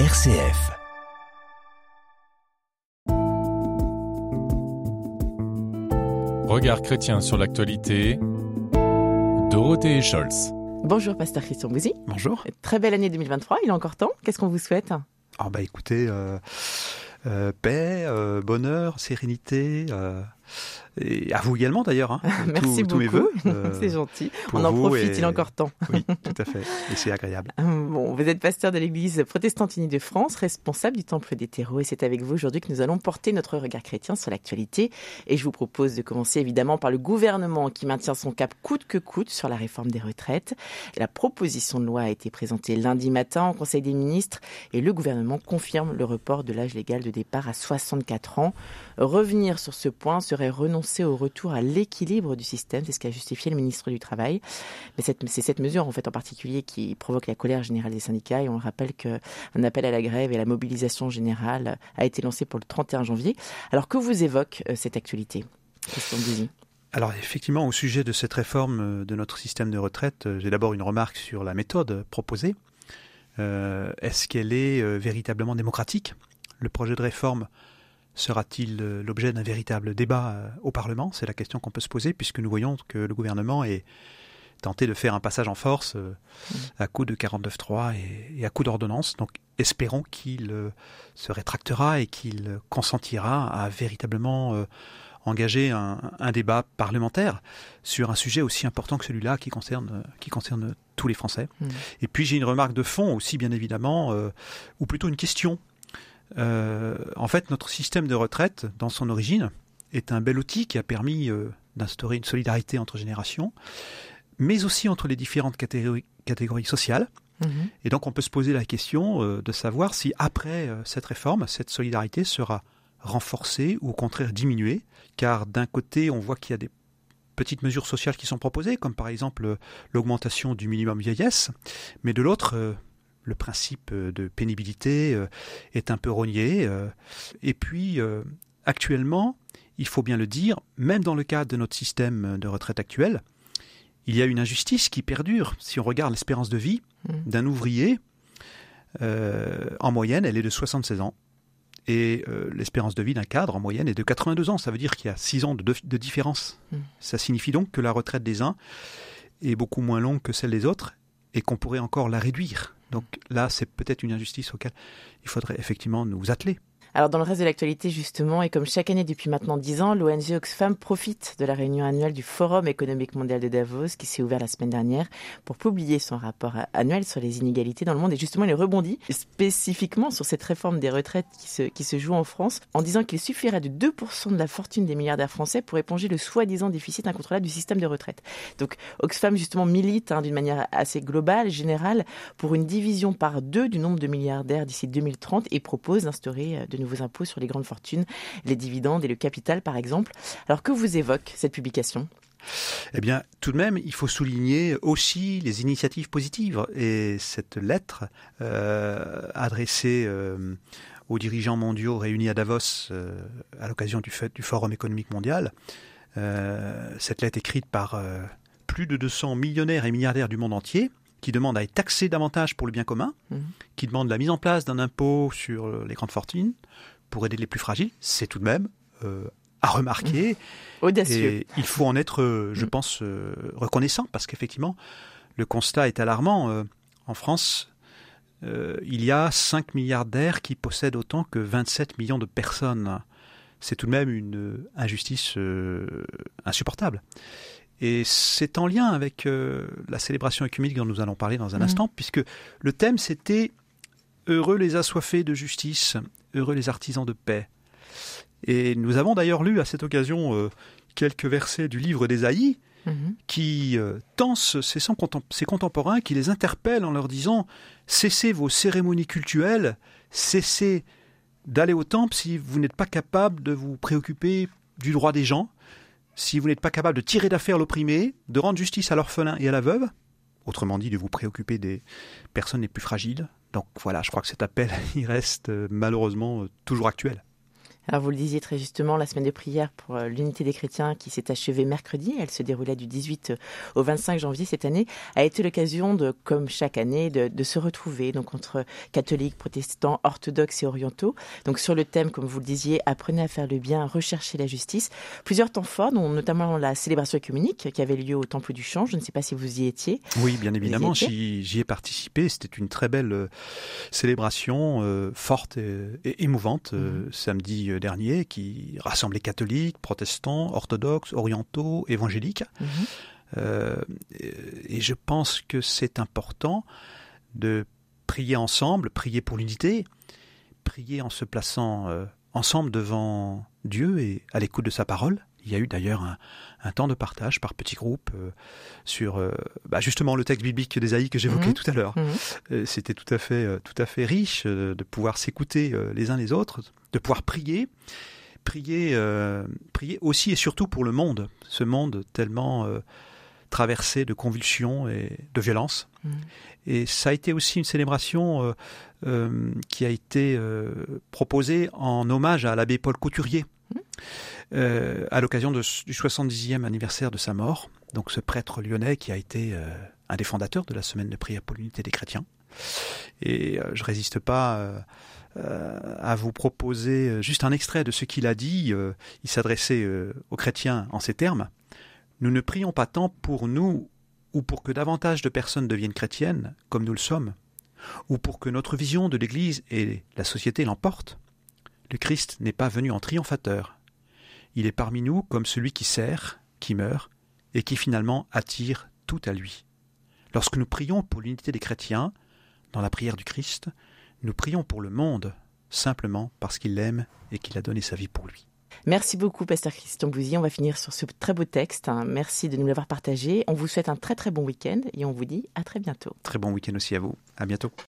RCF. Regard chrétien sur l'actualité. Dorothée Scholz. Bonjour, pasteur Christian Bouzy. Bonjour. Très belle année 2023, il est encore temps. Qu'est-ce qu'on vous souhaite? Ah bah écoutez, euh, euh, paix, euh, bonheur, sérénité, euh, et à vous également d'ailleurs. Hein, Merci mes beaucoup. voeux. euh, C'est gentil. On en profite, et- il est encore temps. Oui, tout à fait. Et c'est agréable. Bon, vous êtes pasteur de l'église protestante unie de France, responsable du temple des terreaux, et c'est avec vous aujourd'hui que nous allons porter notre regard chrétien sur l'actualité. Et je vous propose de commencer évidemment par le gouvernement qui maintient son cap coûte que coûte sur la réforme des retraites. La proposition de loi a été présentée lundi matin au Conseil des ministres et le gouvernement confirme le report de l'âge légal de départ à 64 ans. Revenir sur ce point serait renoncer au retour à l'équilibre du système, c'est ce qu'a justifié le ministre du Travail. Mais c'est cette mesure en fait en particulier qui provoque la colère générale des syndicats et on rappelle qu'un appel à la grève et à la mobilisation générale a été lancé pour le 31 janvier. Alors que vous évoque euh, cette actualité Christian Bouzy Alors effectivement, au sujet de cette réforme euh, de notre système de retraite, euh, j'ai d'abord une remarque sur la méthode proposée. Euh, Est-ce qu'elle est euh, véritablement démocratique? Le projet de réforme sera-t-il euh, l'objet d'un véritable débat euh, au Parlement? C'est la question qu'on peut se poser puisque nous voyons que le gouvernement est tenté de faire un passage en force euh, à coup de 49.3 et, à coup d'ordonnance. Donc espérons qu'il se rétractera et qu'il consentira à véritablement engager un, un débat parlementaire sur un sujet aussi important que celui-là qui concerne, qui concerne tous les Français. Mm. Et puis j'ai une remarque de fond aussi, bien évidemment, euh, ou plutôt une question. Euh, en fait, notre système de retraite, dans son origine, est un bel outil qui a permis euh, d'instaurer une solidarité entre générations, mais aussi entre les différentes catégories, catégories sociales. Mhm. Et donc on peut se poser la question euh, de savoir si après cette réforme, cette solidarité sera renforcée ou au contraire diminuée, car d'un côté on voit qu'il y a des petites mesures sociales qui sont proposées, comme par exemple l'augmentation du minimum vieillesse, mais de l'autre, le principe euh, de pénibilité euh, est un peu rogné. euh, et puis actuellement, il faut bien le dire, même dans le cadre de notre système de retraite actuel, il y a une injustice qui perdure. Si on regarde l'espérance de vie, Mhm. d'un ouvrier, euh, en moyenne, elle est de 76 ans. Et euh, l'espérance de vie d'un cadre, en moyenne, est de 82 ans. Ça veut dire qu'il y a 6 ans de, de différence. Mm. Ça signifie donc que la retraite des uns est beaucoup moins longue que celle des autres et qu'on pourrait encore la réduire. Donc là, c'est peut-être une injustice auquel il faudrait effectivement nous atteler. Alors dans le reste de l'actualité justement, et comme chaque année depuis maintenant 10 ans, l'ONG Oxfam profite de la réunion annuelle du Forum économique mondial de Davos qui s'est ouvert la semaine dernière pour publier son rapport annuel sur les inégalités dans le monde. Et justement, il rebondit spécifiquement sur cette réforme des retraites qui se, qui se joue en France en disant qu'il suffirait de 2% de la fortune des milliardaires français pour éponger le soi-disant déficit incontrôlable du système de retraite. Donc Oxfam justement milite hein, d'une manière assez globale, générale, pour une division par deux du nombre de milliardaires d'ici 2030 et propose d'instaurer euh, de nouveaux impôts sur les grandes fortunes, les dividendes et le capital par exemple. Alors que vous évoque cette publication? Eh bien, tout de même, il faut souligner aussi les initiatives positives. Et cette lettre euh, adressée euh, aux dirigeants mondiaux réunis à Davos euh, à l'occasion du, du Forum économique mondial, cette lettre écrite par plus de 200 millionnaires et milliardaires du monde entier, qui demandent à être taxés davantage pour le bien commun, Mhm. qui demandent la mise en place d'un impôt sur euh, les grandes fortunes pour aider les plus fragiles, c'est tout de même euh, à remarquer. Audacieux. Et il faut en être, euh, je Mm. pense, euh, reconnaissant, parce qu'effectivement, le constat est alarmant. En France, il y a 5 milliardaires qui possèdent autant que 27 millions de personnes. C'est tout de même une injustice insupportable. Et c'est en lien avec euh, la célébration écuménique dont nous allons parler dans un Mhm. instant, puisque le thème c'était Heureux les assoiffés de justice, heureux les artisans de paix. Et nous avons d'ailleurs lu à cette occasion euh, quelques versets du livre d'Ésaïe Mhm. qui euh, tensent ses, contemporains, qui les interpellent en leur disant Cessez vos cérémonies cultuelles, cessez d'aller au temple si vous n'êtes pas capable de vous préoccuper du droit des gens, si vous n'êtes pas capable de tirer d'affaire l'opprimé, de rendre justice à l'orphelin et à la veuve, autrement dit de vous préoccuper des personnes les plus fragiles. Donc voilà, je crois que cet appel, il reste euh, malheureusement euh, toujours actuel. Alors vous le disiez très justement, la semaine de prière pour euh, l'unité des chrétiens qui s'est achevée mercredi, elle se déroulait du 18 au 25 janvier cette année, a été l'occasion de, comme chaque année, de, de, se retrouver donc entre catholiques, protestants, orthodoxes et orientaux. Donc sur le thème, comme vous le disiez, apprenez à faire le bien, recherchez la justice. Plusieurs temps forts, dont notamment la célébration œcuménique qui avait lieu au Temple du Champ. Je ne sais pas si vous y étiez. Oui, bien évidemment, j'y ai participé. C'était une très belle euh, célébration, euh, forte et, et émouvante, euh, mmh. Dernier qui rassemblait catholiques, protestants, orthodoxes, orientaux, évangéliques. Mmh. Euh, et je pense que c'est important de prier ensemble, prier pour l'unité, prier en se plaçant euh, ensemble devant Dieu et à l'écoute de sa parole. Il y a eu d'ailleurs un, un, temps de partage par petits groupes euh, sur euh, bah justement le texte biblique d'Ésaïe que j'évoquais mmh. tout à l'heure. Mmh. C'était tout à fait, tout à fait riche de pouvoir s'écouter les uns les autres, de pouvoir prier prier, euh, prier aussi et surtout pour le monde, ce monde tellement euh, traversé de convulsions et de violences. Mmh. Et ça a été aussi une célébration euh, qui a été proposée en hommage à l'abbé Paul Couturier. Mmh. à l'occasion du 70e anniversaire de sa mort, donc ce prêtre lyonnais qui a été un des fondateurs de la semaine de prière pour l'unité des chrétiens. Et je résiste pas euh, à vous proposer euh, juste un extrait de ce qu'il a dit. Euh, il s'adressait aux chrétiens en ces termes. Nous ne prions pas tant pour nous ou pour que davantage de personnes deviennent chrétiennes, comme nous le sommes, ou pour que notre vision de l'Église et la société l'emporte. Le Christ n'est pas venu en triomphateur. Il est parmi nous comme celui qui sert, qui meurt, et qui finalement attire tout à lui. Lorsque nous prions pour l'unité des chrétiens, dans la prière du Christ, nous prions pour le monde, simplement parce qu'il l'aime et qu'il a donné sa vie pour lui. Merci beaucoup, Pasteur Christian Bouzy. On va finir sur ce très beau texte. Hein. Merci de nous l'avoir partagé. On vous souhaite un très très bon week-end et on vous dit à très bientôt. Très bon week-end aussi à vous. À bientôt.